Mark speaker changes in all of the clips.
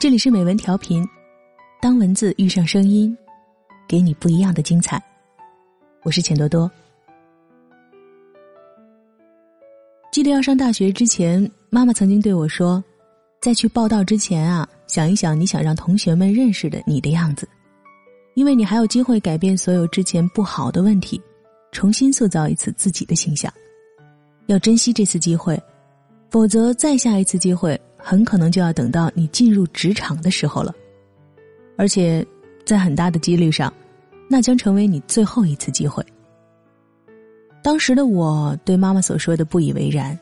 Speaker 1: 这里是美文调频，当文字遇上声音，给你不一样的精彩。我是钱多多。记得要上大学之前，妈妈曾经对我说，在去报道之前啊，想一想你想让同学们认识的你的样子，因为你还有机会改变所有之前不好的问题，重新塑造一次自己的形象。要珍惜这次机会，否则再下一次机会很可能就要等到你进入职场的时候了，而且在很大的几率上，那将成为你最后一次机会。当时的我对妈妈所说的不以为然，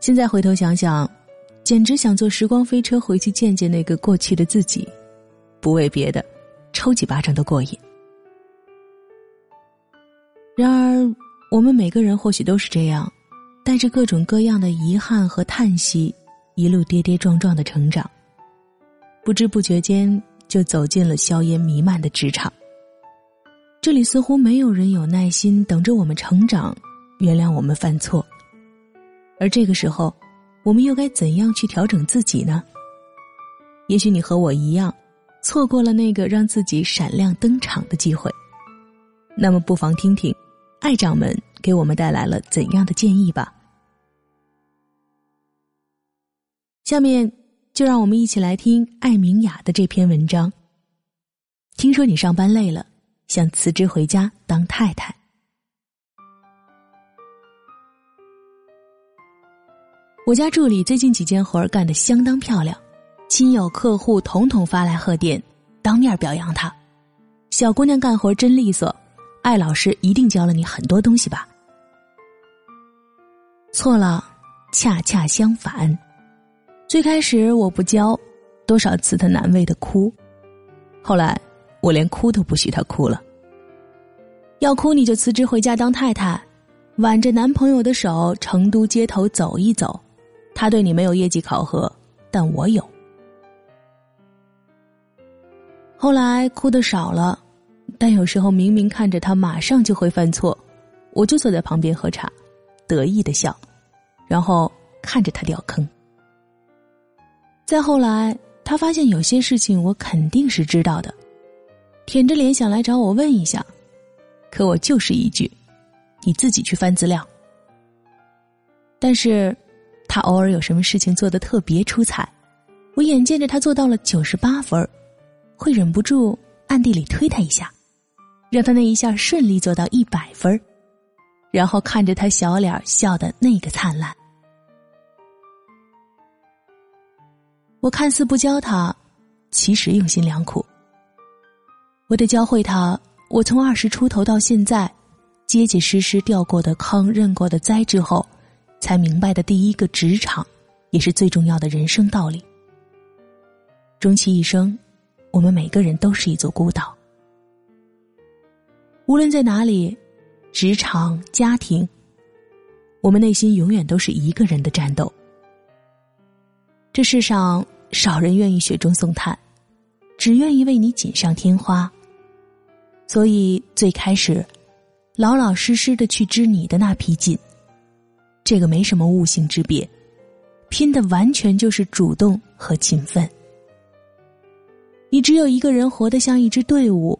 Speaker 1: 现在回头想想，简直想坐时光飞车回去见见那个过去的自己，不为别的，抽几巴掌都过瘾。然而，我们每个人或许都是这样。带着各种各样的遗憾和叹息，一路跌跌撞撞的成长，不知不觉间就走进了硝烟弥漫的职场。这里似乎没有人有耐心等着我们成长，原谅我们犯错。而这个时候，我们又该怎样去调整自己呢？也许你和我一样，错过了那个让自己闪亮登场的机会。那么，不妨听听。爱长们给我们带来了怎样的建议吧？下面就让我们一起来听艾明雅的这篇文章。听说你上班累了，想辞职回家当太太。我家助理最近几件活儿干得相当漂亮，亲友客户统统发来贺电，当面表扬她。小姑娘干活真利索。艾老师一定教了你很多东西吧？错了，恰恰相反。最开始我不教，多少次他难为的哭。后来我连哭都不许他哭了。要哭你就辞职回家当太太，挽着男朋友的手成都街头走一走。他对你没有业绩考核，但我有。后来哭的少了。但有时候明明看着他马上就会犯错，我就坐在旁边喝茶，得意的笑，然后看着他掉坑。再后来，他发现有些事情我肯定是知道的，舔着脸想来找我问一下，可我就是一句：“你自己去翻资料。”但是，他偶尔有什么事情做的特别出彩，我眼见着他做到了九十八分会忍不住暗地里推他一下。让他那一下顺利做到一百分然后看着他小脸笑的那个灿烂。我看似不教他，其实用心良苦。我得教会他，我从二十出头到现在，结结实实掉过的坑、认过的灾之后，才明白的第一个职场，也是最重要的人生道理。终其一生，我们每个人都是一座孤岛。无论在哪里，职场、家庭，我们内心永远都是一个人的战斗。这世上少人愿意雪中送炭，只愿意为你锦上添花。所以最开始，老老实实的去织你的那匹锦，这个没什么悟性之别，拼的完全就是主动和勤奋。你只有一个人活得像一支队伍。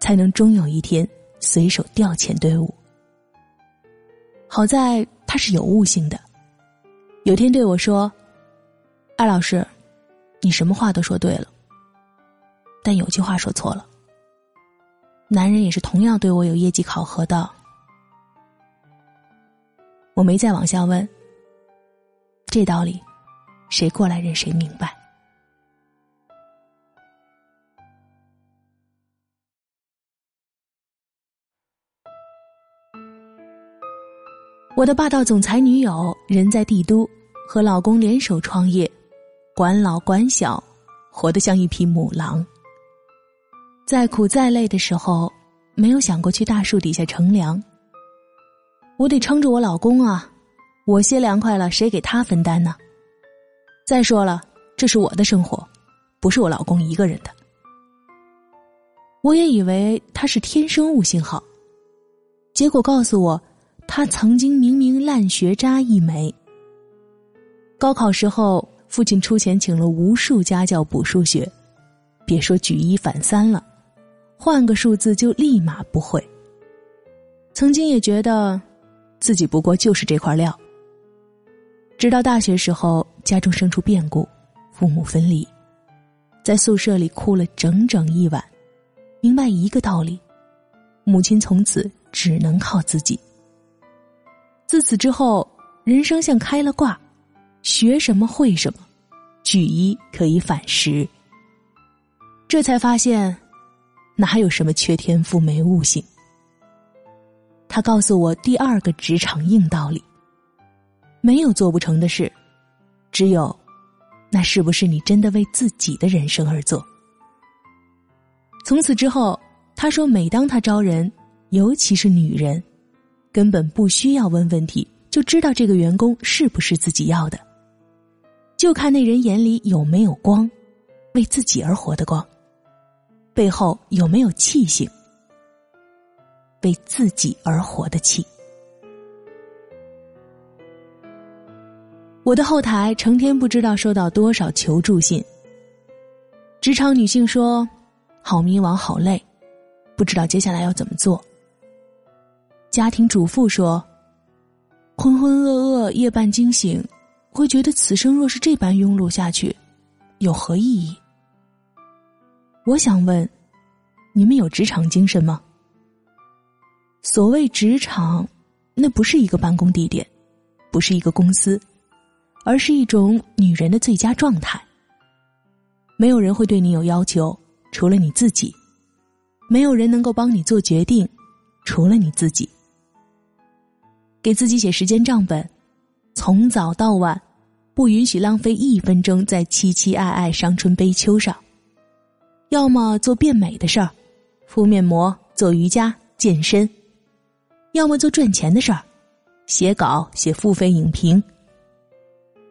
Speaker 1: 才能终有一天随手调遣队伍。好在他是有悟性的，有天对我说：“艾老师，你什么话都说对了，但有句话说错了。男人也是同样对我有业绩考核的。”我没再往下问。这道理，谁过来人谁明白。我的霸道总裁女友人在帝都，和老公联手创业，管老管小，活得像一匹母狼。再苦再累的时候，没有想过去大树底下乘凉。我得撑着我老公啊，我歇凉快了，谁给他分担呢？再说了，这是我的生活，不是我老公一个人的。我也以为他是天生悟性好，结果告诉我。他曾经明明烂学渣一枚。高考时候，父亲出钱请了无数家教补数学，别说举一反三了，换个数字就立马不会。曾经也觉得，自己不过就是这块料。直到大学时候，家中生出变故，父母分离，在宿舍里哭了整整一晚，明白一个道理：母亲从此只能靠自己。自此之后，人生像开了挂，学什么会什么，举一可以反十。这才发现，哪有什么缺天赋没悟性。他告诉我第二个职场硬道理。没有做不成的事，只有，那是不是你真的为自己的人生而做？从此之后，他说，每当他招人，尤其是女人，根本不需要问问题，就知道这个员工是不是自己要的，就看那人眼里有没有光，为自己而活的光，背后有没有气性，为自己而活的气。我的后台成天不知道收到多少求助信。职场女性说：“好迷茫，好累，不知道接下来要怎么做。”家庭主妇说：“浑浑噩噩，夜半惊醒，会觉得此生若是这般庸碌下去，有何意义？”我想问，你们有职场精神吗？所谓职场，那不是一个办公地点，不是一个公司。而是一种女人的最佳状态。没有人会对你有要求，除了你自己；没有人能够帮你做决定，除了你自己。给自己写时间账本，从早到晚，不允许浪费一分钟在凄凄爱爱、伤春悲秋上。要么做变美的事儿，敷面膜、做瑜伽、健身；要么做赚钱的事儿，写稿、写付费影评。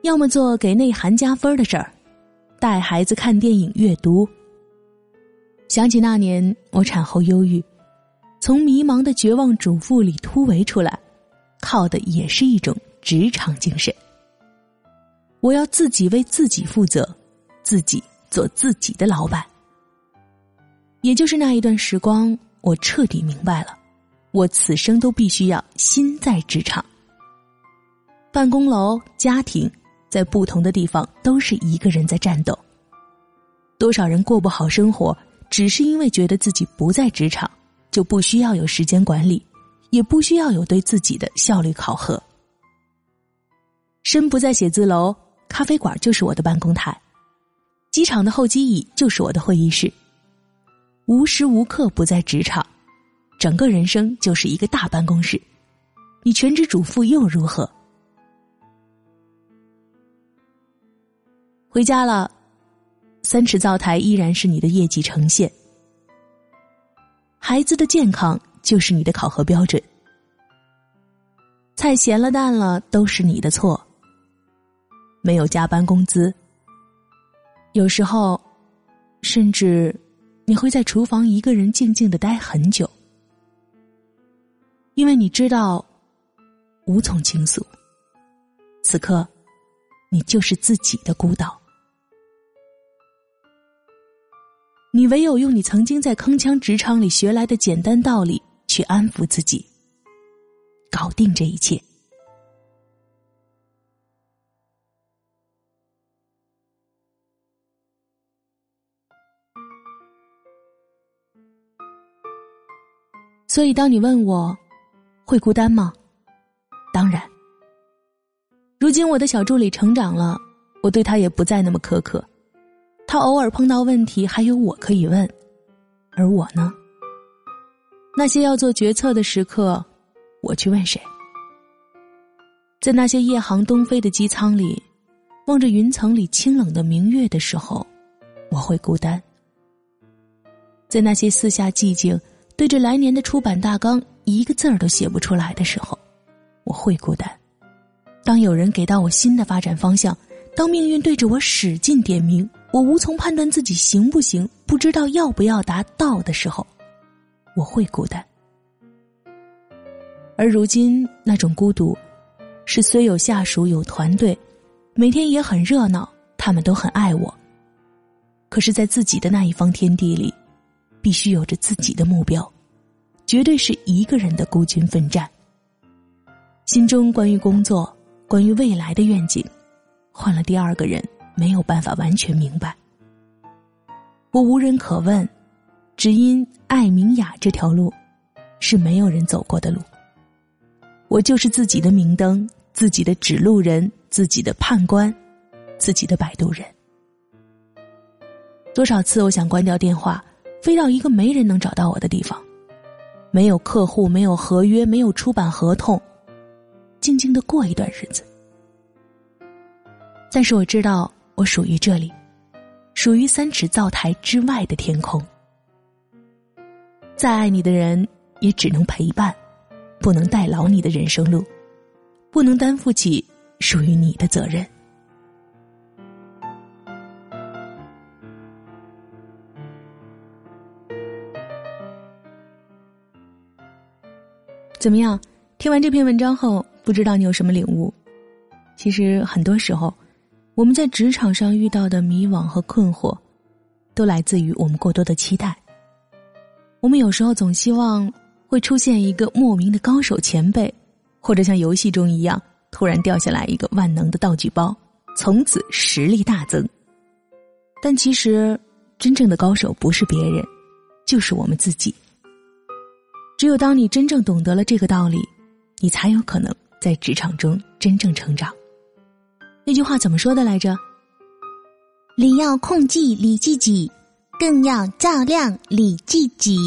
Speaker 1: 要么做给内涵加分的事儿，带孩子看电影、阅读。想起那年我产后忧郁，从迷茫的绝望主妇里突围出来，靠的也是一种职场精神。我要自己为自己负责，自己做自己的老板。也就是那一段时光，我彻底明白了，我此生都必须要心在职场。办公楼、家庭。在不同的地方，都是一个人在战斗。多少人过不好生活，只是因为觉得自己不在职场，就不需要有时间管理，也不需要有对自己的效率考核。身不在写字楼，咖啡馆就是我的办公台，机场的候机椅就是我的会议室。无时无刻不在职场，整个人生就是一个大办公室。你全职主妇又如何？回家了，三尺灶台依然是你的业绩呈现。孩子的健康就是你的考核标准。菜咸了淡了都是你的错。没有加班工资，有时候，甚至你会在厨房一个人静静的待很久，因为你知道无从倾诉。此刻，你就是自己的孤岛。你唯有用你曾经在铿锵职场里学来的简单道理去安抚自己，搞定这一切。所以，当你问我会孤单吗？当然。如今我的小助理成长了，我对他也不再那么苛刻。他偶尔碰到问题，还有我可以问，而我呢？那些要做决策的时刻，我去问谁？在那些夜航东飞的机舱里，望着云层里清冷的明月的时候，我会孤单；在那些四下寂静，对着来年的出版大纲一个字儿都写不出来的时候，我会孤单。当有人给到我新的发展方向，当命运对着我使劲点名。我无从判断自己行不行，不知道要不要达到的时候，我会孤单。而如今那种孤独，是虽有下属有团队，每天也很热闹，他们都很爱我。可是，在自己的那一方天地里，必须有着自己的目标，绝对是一个人的孤军奋战。心中关于工作、关于未来的愿景，换了第二个人没有办法完全明白。我无人可问，只因爱明雅这条路，是没有人走过的路。我就是自己的明灯，自己的指路人，自己的判官，自己的摆渡人。多少次我想关掉电话，飞到一个没人能找到我的地方，没有客户，没有合约，没有出版合同，静静的过一段日子。但是我知道，我属于这里，属于三尺灶台之外的天空。再爱你的人，也只能陪伴。不能代劳你的人生路，不能担负起属于你的责任。怎么样？听完这篇文章后，不知道你有什么领悟？其实很多时候，我们在职场上遇到的迷惘和困惑，都来自于我们过多的期待。我们有时候总希望。会出现一个莫名的高手前辈，或者像游戏中一样，突然掉下来一个万能的道具包，从此实力大增。但其实，真正的高手不是别人，就是我们自己。只有当你真正懂得了这个道理，你才有可能在职场中真正成长。那句话怎么说的来着？
Speaker 2: 你要控制你自己，更要照亮你自己。